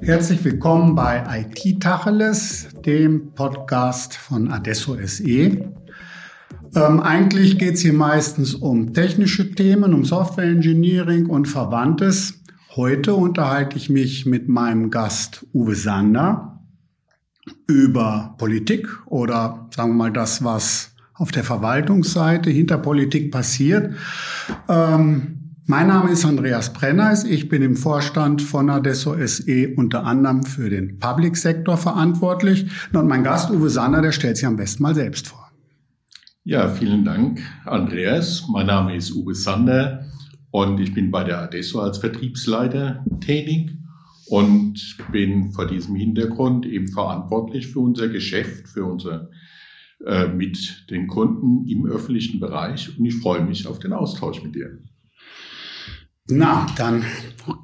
Herzlich willkommen bei IT Tacheles, dem Podcast von Adesso SE. Ähm, eigentlich geht es hier meistens um technische Themen, um Software Engineering und Verwandtes. Heute unterhalte ich mich mit meinem Gast Uwe Sander über Politik oder sagen wir mal das, was auf der Verwaltungsseite hinter Politik passiert. Ähm, mein Name ist Andreas Brenners. Ich bin im Vorstand von Adesso SE unter anderem für den Public Sektor verantwortlich. Und mein Gast Uwe Sander, der stellt sich am besten mal selbst vor. Ja, vielen Dank, Andreas. Mein Name ist Uwe Sander und ich bin bei der Adesso als Vertriebsleiter tätig und bin vor diesem Hintergrund eben verantwortlich für unser Geschäft, für unser äh, mit den Kunden im öffentlichen Bereich und ich freue mich auf den Austausch mit dir. Na, dann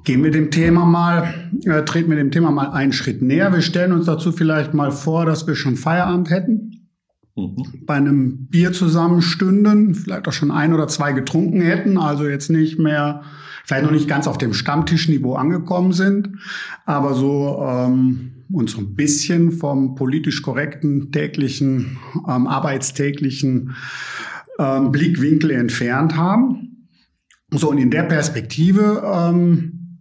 gehen wir dem Thema mal, äh, treten wir dem Thema mal einen Schritt näher. Wir stellen uns dazu vielleicht mal vor, dass wir schon Feierabend hätten mhm. bei einem Bier zusammenstünden, vielleicht auch schon ein oder zwei getrunken hätten, also jetzt nicht mehr, vielleicht noch nicht ganz auf dem Stammtischniveau angekommen sind, aber so ähm, uns so ein bisschen vom politisch korrekten täglichen, ähm, arbeitstäglichen ähm, Blickwinkel entfernt haben. So, und in der Perspektive ähm,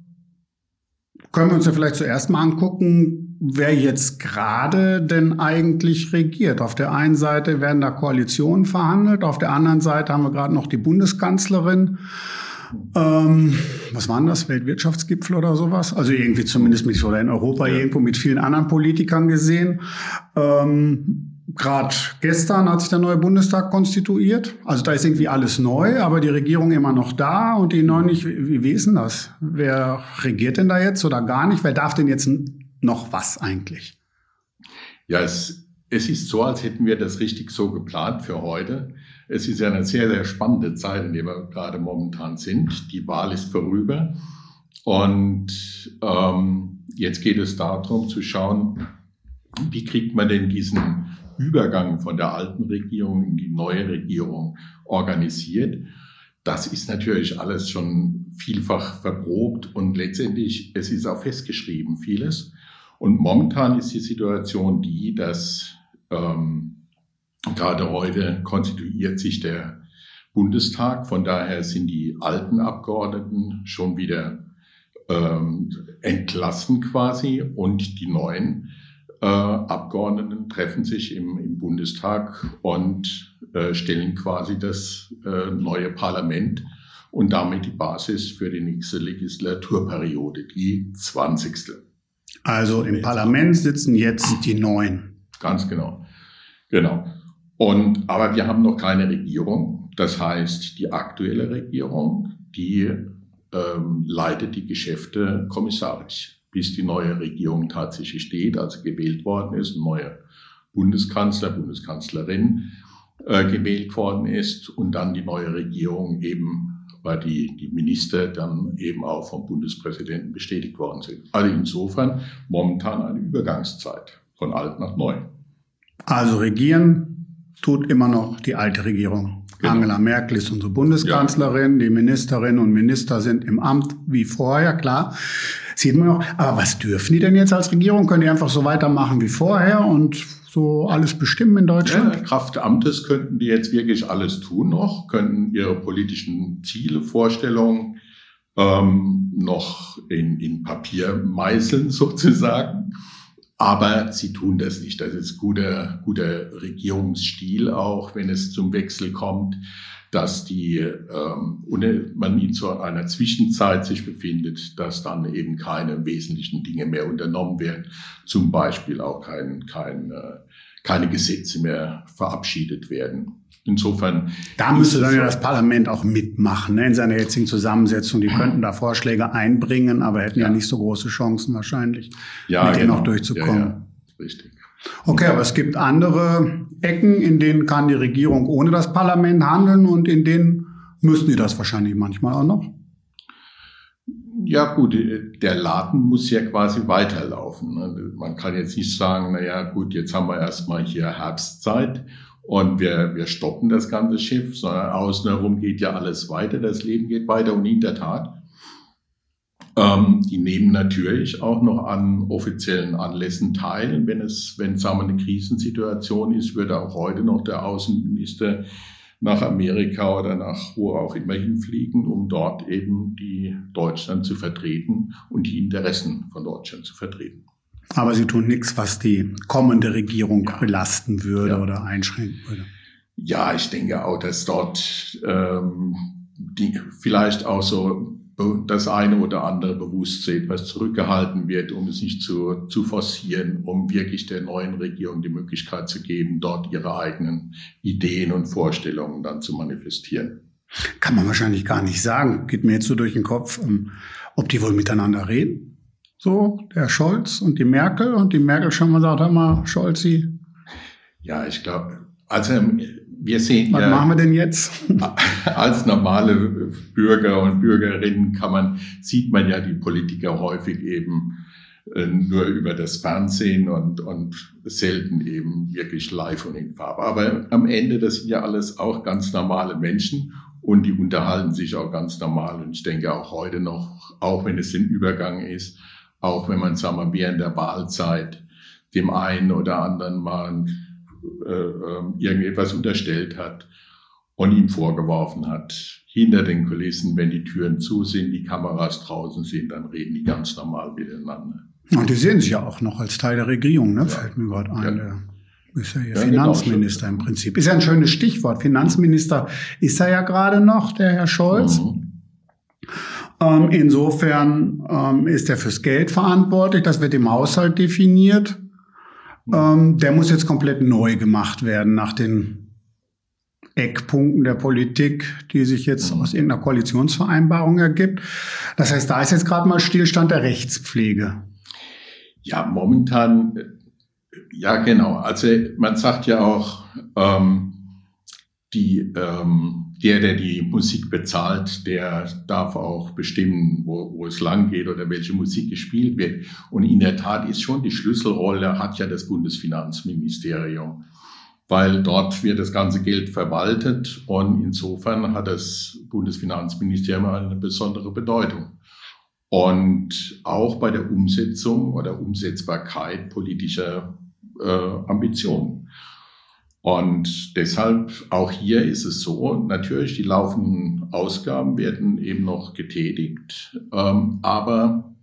können wir uns ja vielleicht zuerst mal angucken, wer jetzt gerade denn eigentlich regiert. Auf der einen Seite werden da Koalitionen verhandelt, auf der anderen Seite haben wir gerade noch die Bundeskanzlerin. Ähm, was waren das? Weltwirtschaftsgipfel oder sowas? Also irgendwie zumindest mit, oder in Europa ja. irgendwo mit vielen anderen Politikern gesehen. Ähm, Gerade gestern hat sich der neue Bundestag konstituiert. Also da ist irgendwie alles neu, aber die Regierung immer noch da und die neu nicht. Wie, wie ist denn das? Wer regiert denn da jetzt oder gar nicht? Wer darf denn jetzt noch was eigentlich? Ja, es, es ist so, als hätten wir das richtig so geplant für heute. Es ist eine sehr, sehr spannende Zeit, in der wir gerade momentan sind. Die Wahl ist vorüber. Und ähm, jetzt geht es darum zu schauen, wie kriegt man denn diesen Übergang von der alten Regierung in die neue Regierung organisiert. Das ist natürlich alles schon vielfach verprobt und letztendlich, es ist auch festgeschrieben, vieles. Und momentan ist die Situation die, dass ähm, gerade heute konstituiert sich der Bundestag. Von daher sind die alten Abgeordneten schon wieder ähm, entlassen quasi und die neuen äh, Abgeordneten treffen sich im, im Bundestag und äh, stellen quasi das äh, neue Parlament und damit die Basis für die nächste Legislaturperiode, die 20. Also im Parlament sitzen jetzt die Neuen. Ganz genau. Genau. Und, aber wir haben noch keine Regierung. Das heißt, die aktuelle Regierung, die ähm, leitet die Geschäfte kommissarisch, bis die neue Regierung tatsächlich steht, also gewählt worden ist, ein neuer Bundeskanzler, Bundeskanzlerin äh, gewählt worden ist und dann die neue Regierung eben weil die, die Minister dann eben auch vom Bundespräsidenten bestätigt worden sind. Also insofern momentan eine Übergangszeit von alt nach neu. Also regieren tut immer noch die alte Regierung. Genau. Angela Merkel ist unsere Bundeskanzlerin, ja. die Ministerinnen und Minister sind im Amt wie vorher, klar. Sieht man noch. Aber was dürfen die denn jetzt als Regierung? Können die einfach so weitermachen wie vorher und so alles bestimmen in Deutschland? Ja, Kraft Amtes könnten die jetzt wirklich alles tun noch, könnten ihre politischen Ziele, Vorstellungen ähm, noch in, in Papier meißeln sozusagen. Aber sie tun das nicht. Das ist guter, guter Regierungsstil auch, wenn es zum Wechsel kommt, dass die, ähm, ohne man in so einer Zwischenzeit sich befindet, dass dann eben keine wesentlichen Dinge mehr unternommen werden. Zum Beispiel auch kein, kein, äh, keine Gesetze mehr verabschiedet werden. Insofern. Da müsste dann ja das Parlament auch mitmachen, ne, in seiner jetzigen Zusammensetzung. Die könnten da Vorschläge einbringen, aber hätten ja, ja nicht so große Chancen wahrscheinlich, ja, mit denen genau. auch durchzukommen. Ja, ja. Richtig. Okay, aber es gibt andere Ecken, in denen kann die Regierung ohne das Parlament handeln und in denen müssen die das wahrscheinlich manchmal auch noch. Ja gut, der Laden muss ja quasi weiterlaufen. Ne? Man kann jetzt nicht sagen, na ja gut, jetzt haben wir erstmal hier Herbstzeit und wir, wir stoppen das ganze Schiff, sondern außen herum geht ja alles weiter, das Leben geht weiter und in der Tat, ähm, die nehmen natürlich auch noch an offiziellen Anlässen teil. Wenn es, wenn sagen wir, eine Krisensituation ist, würde auch heute noch der Außenminister nach Amerika oder nach wo auch immer hinfliegen, um dort eben die Deutschland zu vertreten und die Interessen von Deutschland zu vertreten. Aber Sie tun nichts, was die kommende Regierung ja. belasten würde ja. oder einschränken würde. Ja, ich denke auch, dass dort ähm, die vielleicht auch so das eine oder andere Bewusstsein etwas zurückgehalten wird, um es nicht zu, zu forcieren, um wirklich der neuen Regierung die Möglichkeit zu geben, dort ihre eigenen Ideen und Vorstellungen dann zu manifestieren. Kann man wahrscheinlich gar nicht sagen. Geht mir jetzt so durch den Kopf, ähm, ob die wohl miteinander reden. So, der Scholz und die Merkel und die Merkel schon mal sagt, hör mal, Scholzi. Ja, ich glaube, also wir sehen Was ja, machen wir denn jetzt? als normale Bürger und Bürgerinnen kann man, sieht man ja die Politiker häufig eben äh, nur über das Fernsehen und, und selten eben wirklich live und in Farbe. Aber am Ende, das sind ja alles auch ganz normale Menschen und die unterhalten sich auch ganz normal. Und ich denke auch heute noch, auch wenn es ein Übergang ist, auch wenn man, sagen wir, während der Wahlzeit dem einen oder anderen mal irgendetwas unterstellt hat und ihm vorgeworfen hat, hinter den Kulissen, wenn die Türen zu sind, die Kameras draußen sind, dann reden die ganz normal miteinander. Und die sehen sich ja auch noch als Teil der Regierung, ne? Ja. fällt mir gerade ein. Ja. Der ist ja, ja genau, Finanzminister genau. im Prinzip. Ist ja ein schönes Stichwort. Finanzminister ist er ja gerade noch, der Herr Scholz. Mhm. Ähm, insofern ähm, ist er fürs Geld verantwortlich. Das wird im Haushalt definiert. Ähm, der muss jetzt komplett neu gemacht werden nach den Eckpunkten der Politik, die sich jetzt mhm. aus irgendeiner Koalitionsvereinbarung ergibt. Das heißt, da ist jetzt gerade mal Stillstand der Rechtspflege. Ja, momentan, ja genau. Also man sagt ja auch, ähm, die ähm, der, der die Musik bezahlt, der darf auch bestimmen, wo, wo es lang geht oder welche Musik gespielt wird. Und in der Tat ist schon die Schlüsselrolle, hat ja das Bundesfinanzministerium, weil dort wird das ganze Geld verwaltet und insofern hat das Bundesfinanzministerium eine besondere Bedeutung. Und auch bei der Umsetzung oder Umsetzbarkeit politischer äh, Ambitionen. Und deshalb auch hier ist es so, natürlich die laufenden Ausgaben werden eben noch getätigt, ähm, aber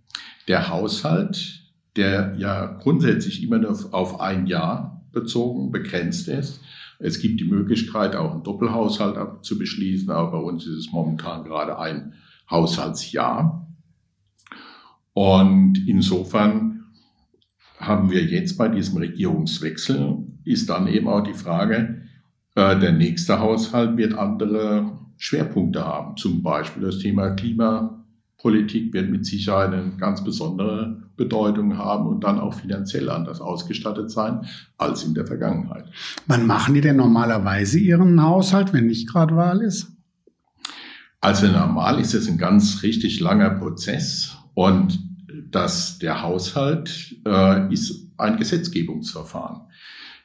der Haushalt, der ja grundsätzlich immer nur auf ein Jahr bezogen, begrenzt ist, es gibt die Möglichkeit, auch einen Doppelhaushalt zu beschließen, aber bei uns ist es momentan gerade ein Haushaltsjahr. Und insofern haben wir jetzt bei diesem Regierungswechsel, ist dann eben auch die Frage, äh, der nächste Haushalt wird andere Schwerpunkte haben. Zum Beispiel das Thema Klimapolitik wird mit Sicherheit eine ganz besondere Bedeutung haben und dann auch finanziell anders ausgestattet sein als in der Vergangenheit. Wann machen die denn normalerweise ihren Haushalt, wenn nicht gerade Wahl ist? Also normal ist es ein ganz richtig langer Prozess und dass der Haushalt äh, ist ein Gesetzgebungsverfahren.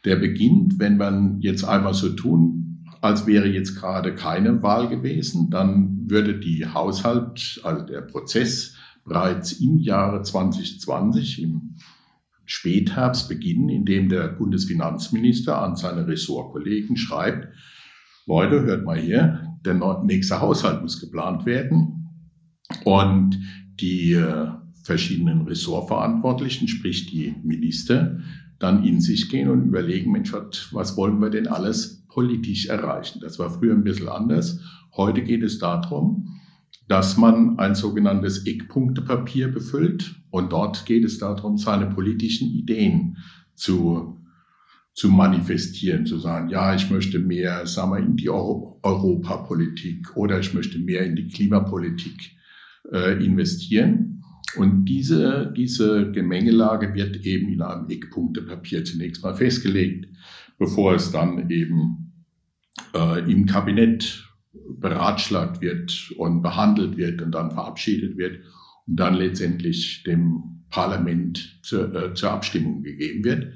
Der beginnt, wenn man jetzt einmal so tun, als wäre jetzt gerade keine Wahl gewesen, dann würde die Haushalt, also der Prozess bereits im Jahre 2020, im Spätherbst beginnen, indem der Bundesfinanzminister an seine Ressortkollegen schreibt, Leute, hört mal hier, der nächste Haushalt muss geplant werden. Und die äh, verschiedenen Ressortverantwortlichen, sprich die Minister, dann in sich gehen und überlegen, Mensch, was wollen wir denn alles politisch erreichen? Das war früher ein bisschen anders. Heute geht es darum, dass man ein sogenanntes Eckpunktepapier befüllt und dort geht es darum, seine politischen Ideen zu, zu manifestieren, zu sagen, ja, ich möchte mehr, sagen wir, in die Euro Europapolitik oder ich möchte mehr in die Klimapolitik äh, investieren. Und diese, diese Gemengelage wird eben in einem Eckpunktepapier zunächst mal festgelegt, bevor es dann eben äh, im Kabinett beratschlagt wird und behandelt wird und dann verabschiedet wird und dann letztendlich dem Parlament zur, äh, zur Abstimmung gegeben wird.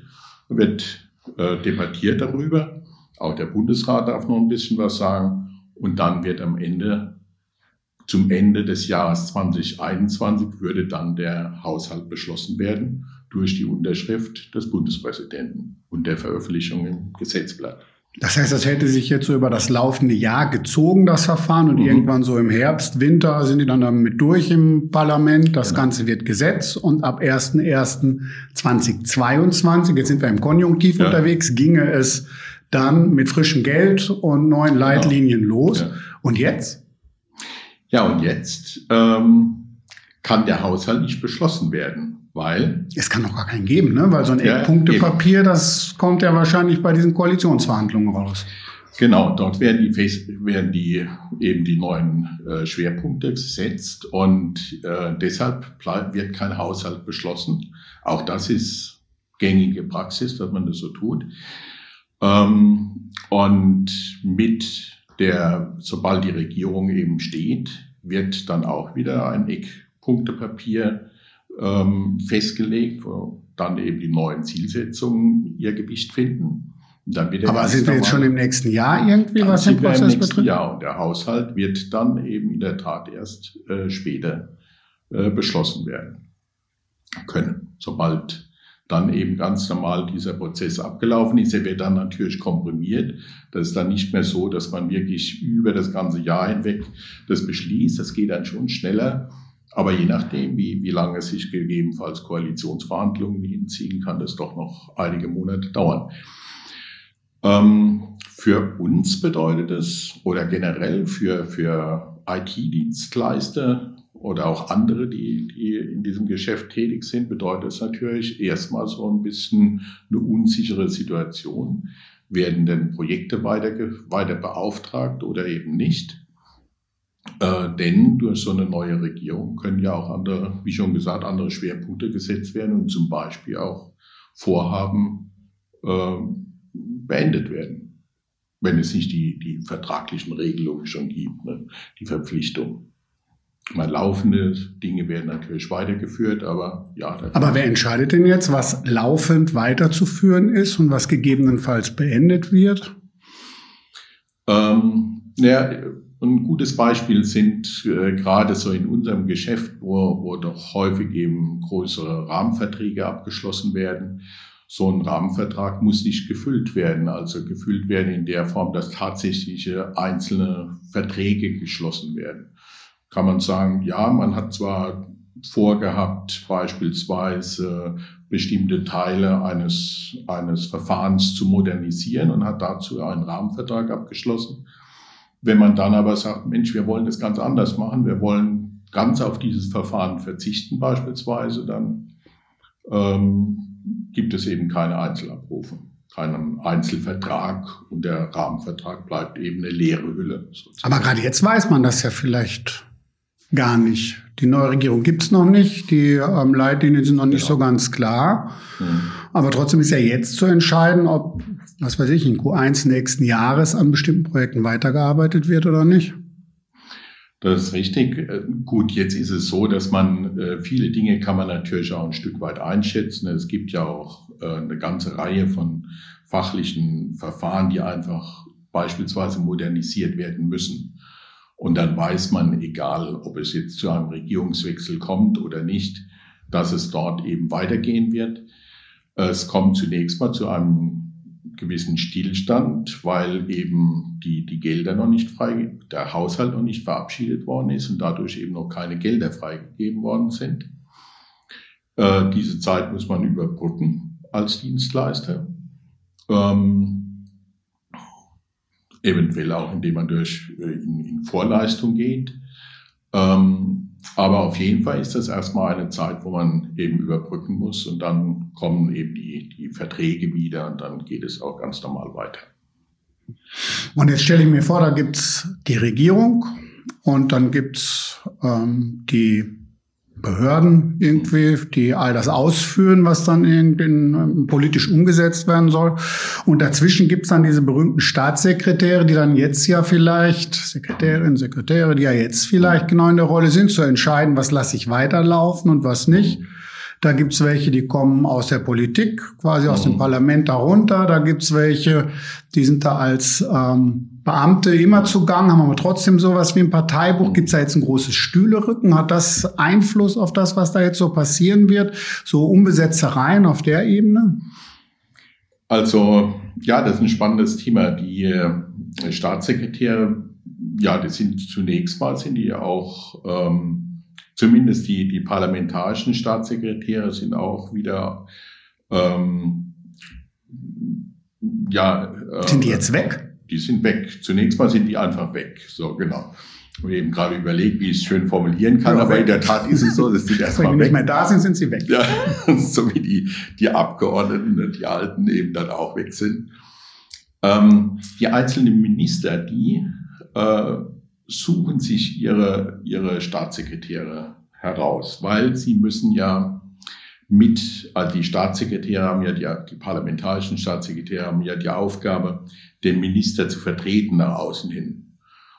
Wird äh, debattiert darüber. Auch der Bundesrat darf noch ein bisschen was sagen. Und dann wird am Ende, zum Ende des Jahres 2021, würde dann der Haushalt beschlossen werden durch die Unterschrift des Bundespräsidenten und der Veröffentlichung im Gesetzblatt. Das heißt, das hätte sich jetzt so über das laufende Jahr gezogen, das Verfahren, und mhm. irgendwann so im Herbst, Winter sind die dann damit durch im Parlament. Das genau. Ganze wird Gesetz und ab 1.1.2022, jetzt sind wir im Konjunktiv ja. unterwegs, ginge es dann mit frischem Geld und neuen genau. Leitlinien genau. los. Ja. Und jetzt? Ja, und jetzt ähm, kann der Haushalt nicht beschlossen werden. Weil? Es kann doch gar keinen geben, ne? Weil so ein ja, Eckpunktepapier, das kommt ja wahrscheinlich bei diesen Koalitionsverhandlungen raus. Genau, dort werden die, werden die eben die neuen äh, Schwerpunkte gesetzt und äh, deshalb bleibt, wird kein Haushalt beschlossen. Auch das ist gängige Praxis, dass man das so tut. Ähm, und mit der, sobald die Regierung eben steht, wird dann auch wieder ein Eckpunktepapier ähm, festgelegt, wo dann eben die neuen Zielsetzungen ihr Gewicht finden. Aber sind wir jetzt schon im nächsten Jahr irgendwie, was den Prozess betrifft? Ja, und der Haushalt wird dann eben in der Tat erst äh, später äh, beschlossen werden können, sobald dann eben ganz normal dieser Prozess abgelaufen ist. Er wird dann natürlich komprimiert. Das ist dann nicht mehr so, dass man wirklich über das ganze Jahr hinweg das beschließt. Das geht dann schon schneller. Aber je nachdem, wie, wie lange sich gegebenenfalls Koalitionsverhandlungen hinziehen, kann das doch noch einige Monate dauern. Ähm, für uns bedeutet es, oder generell für, für IT-Dienstleister oder auch andere, die, die in diesem Geschäft tätig sind, bedeutet es natürlich erstmal so ein bisschen eine unsichere Situation. Werden denn Projekte weiter, weiter beauftragt oder eben nicht? Äh, denn durch so eine neue Regierung können ja auch andere, wie schon gesagt, andere Schwerpunkte gesetzt werden und zum Beispiel auch Vorhaben äh, beendet werden, wenn es nicht die, die vertraglichen Regelungen schon gibt, ne? die Verpflichtung. Mal laufende Dinge werden natürlich weitergeführt, aber ja. Aber wer entscheidet denn jetzt, was laufend weiterzuführen ist und was gegebenenfalls beendet wird? Ähm, ja, ein gutes Beispiel sind äh, gerade so in unserem Geschäft, wo, wo doch häufig eben größere Rahmenverträge abgeschlossen werden. So ein Rahmenvertrag muss nicht gefüllt werden, also gefüllt werden in der Form, dass tatsächliche einzelne Verträge geschlossen werden. Kann man sagen, ja, man hat zwar vorgehabt, beispielsweise bestimmte Teile eines, eines Verfahrens zu modernisieren und hat dazu einen Rahmenvertrag abgeschlossen. Wenn man dann aber sagt, Mensch, wir wollen das ganz anders machen, wir wollen ganz auf dieses Verfahren verzichten beispielsweise, dann ähm, gibt es eben keine Einzelabrufe, keinen Einzelvertrag und der Rahmenvertrag bleibt eben eine leere Hülle. Sozusagen. Aber gerade jetzt weiß man das ja vielleicht gar nicht. Die neue Regierung gibt's noch nicht, die ähm, Leitlinien sind noch nicht genau. so ganz klar. Mhm. Aber trotzdem ist ja jetzt zu entscheiden, ob was weiß ich, in Q1 nächsten Jahres an bestimmten Projekten weitergearbeitet wird oder nicht? Das ist richtig. Äh, gut, jetzt ist es so, dass man äh, viele Dinge kann man natürlich auch ein Stück weit einschätzen. Es gibt ja auch äh, eine ganze Reihe von fachlichen Verfahren, die einfach beispielsweise modernisiert werden müssen. Und dann weiß man, egal ob es jetzt zu einem Regierungswechsel kommt oder nicht, dass es dort eben weitergehen wird. Es kommt zunächst mal zu einem gewissen Stillstand, weil eben die, die Gelder noch nicht frei, der Haushalt noch nicht verabschiedet worden ist und dadurch eben noch keine Gelder freigegeben worden sind. Äh, diese Zeit muss man überbrücken als Dienstleister. Ähm, eventuell auch, indem man durch äh, in, in Vorleistung geht. Ähm, aber auf jeden Fall ist das erstmal eine Zeit, wo man eben überbrücken muss und dann kommen eben die, die Verträge wieder und dann geht es auch ganz normal weiter. Und jetzt stelle ich mir vor, da gibt's die Regierung und dann gibt's ähm, die Behörden irgendwie, die all das ausführen, was dann in, in, ähm, politisch umgesetzt werden soll. Und dazwischen gibt's dann diese berühmten Staatssekretäre, die dann jetzt ja vielleicht, Sekretärinnen, Sekretäre, die ja jetzt vielleicht genau in der Rolle sind, zu entscheiden, was lasse ich weiterlaufen und was nicht. Da gibt's welche, die kommen aus der Politik, quasi aus mhm. dem Parlament darunter. Da gibt's welche, die sind da als ähm, Beamte immer zugang, haben aber trotzdem sowas wie ein Parteibuch. Gibt's da jetzt ein großes Stühlerücken? Hat das Einfluss auf das, was da jetzt so passieren wird? So Umbesetzereien auf der Ebene? Also ja, das ist ein spannendes Thema. Die äh, Staatssekretäre, ja, die sind zunächst mal, sind die auch, ähm, zumindest die, die parlamentarischen Staatssekretäre sind auch wieder, ähm, ja. Äh, sind die jetzt weg? Die sind weg. Zunächst mal sind die einfach weg. So, genau. Ich eben gerade überlegt, wie ich es schön formulieren kann, ja, aber in der Tat ist es so, dass die erstmal Wenn die nicht mehr da sind, sind sie weg. Ja, so wie die, die Abgeordneten, die Alten eben dann auch weg sind. Ähm, die einzelnen Minister, die äh, suchen sich ihre, ihre Staatssekretäre heraus, weil sie müssen ja mit, also die Staatssekretäre haben ja, die, die parlamentarischen Staatssekretäre haben ja die Aufgabe, den Minister zu vertreten nach außen hin.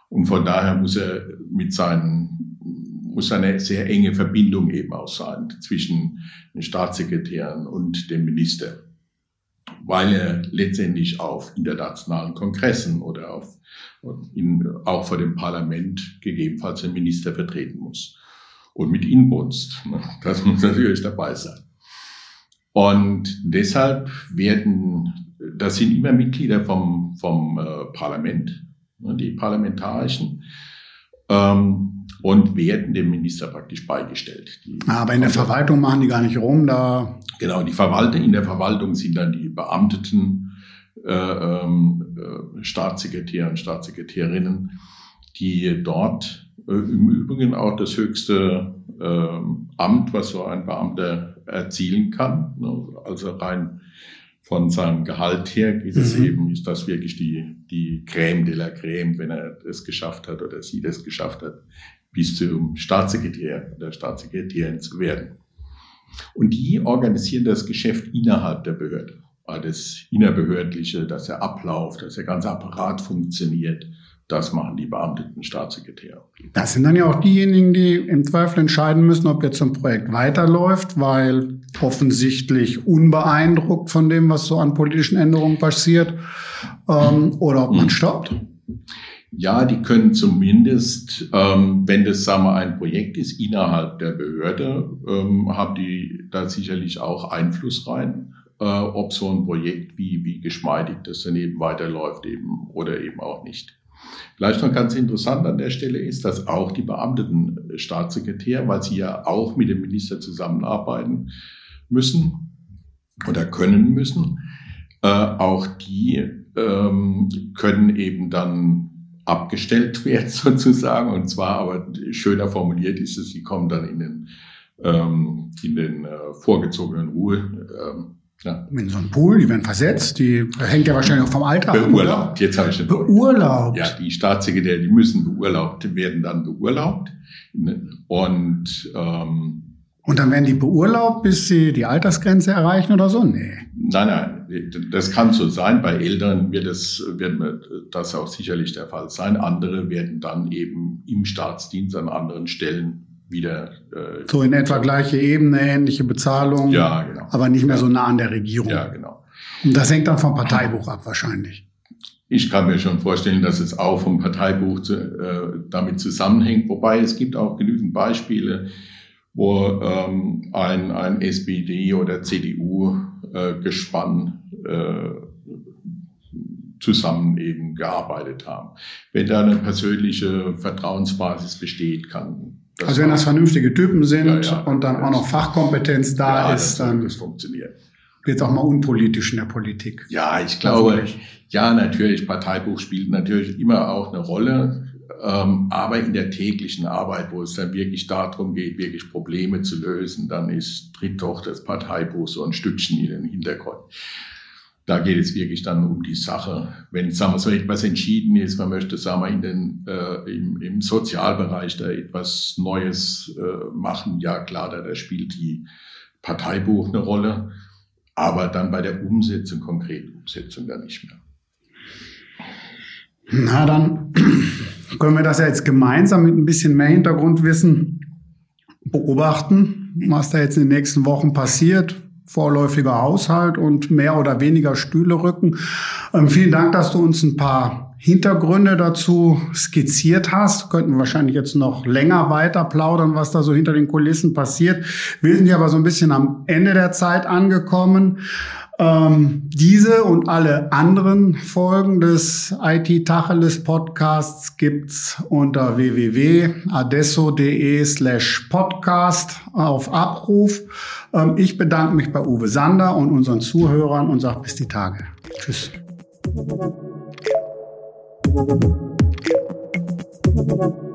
Und von daher muss er mit seinen, muss eine sehr enge Verbindung eben auch sein zwischen den Staatssekretären und dem Minister weil er letztendlich auf internationalen Kongressen oder auf, in, auch vor dem Parlament gegebenenfalls den Minister vertreten muss. Und mit Inbrunst. Das muss natürlich dabei sein. Und deshalb werden, das sind immer Mitglieder vom, vom äh, Parlament, ne, die parlamentarischen. Ähm, und werden dem Minister praktisch beigestellt. Die Aber in der Verwaltung machen die gar nicht rum, da. Genau, die Verwaltung, in der Verwaltung sind dann die Beamteten, äh, ähm, äh, Staatssekretäre und Staatssekretärinnen, die dort im Übrigen auch das höchste äh, Amt, was so ein Beamter erzielen kann, ne? also rein von seinem Gehalt her geht es mhm. eben, ist das wirklich die, die Crème de la Crème, wenn er es geschafft hat oder sie das geschafft hat, bis zum Staatssekretär oder Staatssekretärin zu werden. Und die organisieren das Geschäft innerhalb der Behörde. Das Innerbehördliche, dass der Ablauf, dass der ganze Apparat funktioniert, das machen die beamteten Staatssekretäre. Das sind dann ja auch diejenigen, die im Zweifel entscheiden müssen, ob jetzt ein Projekt weiterläuft, weil offensichtlich unbeeindruckt von dem, was so an politischen Änderungen passiert, ähm, oder ob man hm. stoppt. Ja, die können zumindest, ähm, wenn das sagen wir, ein Projekt ist innerhalb der Behörde, ähm, haben die da sicherlich auch Einfluss rein, äh, ob so ein Projekt, wie, wie geschmeidig das dann eben weiterläuft eben oder eben auch nicht. Vielleicht noch ganz interessant an der Stelle ist, dass auch die beamteten Staatssekretär, weil sie ja auch mit dem Minister zusammenarbeiten müssen oder können müssen, äh, auch die ähm, können eben dann abgestellt werden sozusagen. Und zwar aber schöner formuliert ist es, sie kommen dann in den, ähm, in den äh, vorgezogenen Ruhe. Ähm, ja. In so einem Pool, die werden versetzt, die hängt ja wahrscheinlich auch vom Alter ab. Beurlaubt, jetzt habe ich den Beurlaubt. Ja, die Staatssekretäre, die müssen beurlaubt, werden dann beurlaubt. Und ähm, und dann werden die beurlaubt, bis sie die Altersgrenze erreichen oder so? Nee. Nein, nein, das kann so sein. Bei Eltern wird das, wird das auch sicherlich der Fall sein. Andere werden dann eben im Staatsdienst an anderen Stellen wieder. Äh, so in etwa gleiche Ebene, ähnliche Bezahlung. Ja, genau. Aber nicht mehr so nah an der Regierung. Ja, genau. Und das hängt dann vom Parteibuch ab wahrscheinlich. Ich kann mir schon vorstellen, dass es auch vom Parteibuch zu, äh, damit zusammenhängt. Wobei es gibt auch genügend Beispiele, wo ähm, ein, ein SPD- oder CDU-Gespann äh, äh, zusammen eben gearbeitet haben. Wenn da eine persönliche Vertrauensbasis besteht, kann das Also wenn das vernünftige Typen sind ja, ja, und dann auch noch Fachkompetenz da ja, ist, dann das funktioniert. Wird auch mal unpolitisch in der Politik. Ja, ich glaube, ja, natürlich, Parteibuch spielt natürlich immer auch eine Rolle. Ähm, aber in der täglichen Arbeit, wo es dann wirklich darum geht, wirklich Probleme zu lösen, dann ist, tritt doch das Parteibuch so ein Stückchen in den Hintergrund. Da geht es wirklich dann um die Sache. Wenn sagen wir, so etwas entschieden ist, man möchte sagen wir, in den, äh, im, im Sozialbereich da etwas Neues äh, machen, ja klar, da, da spielt die Parteibuch eine Rolle, aber dann bei der Umsetzung, konkreten Umsetzung dann nicht mehr. Na, dann können wir das ja jetzt gemeinsam mit ein bisschen mehr Hintergrundwissen beobachten. was da jetzt in den nächsten Wochen passiert vorläufiger Haushalt und mehr oder weniger Stühle rücken. Ähm, vielen Dank, dass du uns ein paar Hintergründe dazu skizziert hast. Könnten wahrscheinlich jetzt noch länger weiter plaudern, was da so hinter den Kulissen passiert. Wir sind ja aber so ein bisschen am Ende der Zeit angekommen. Ähm, diese und alle anderen Folgen des IT Tacheles Podcasts gibt's unter www.adesso.de slash podcast auf Abruf. Ähm, ich bedanke mich bei Uwe Sander und unseren Zuhörern und sage bis die Tage. Tschüss. Thank you.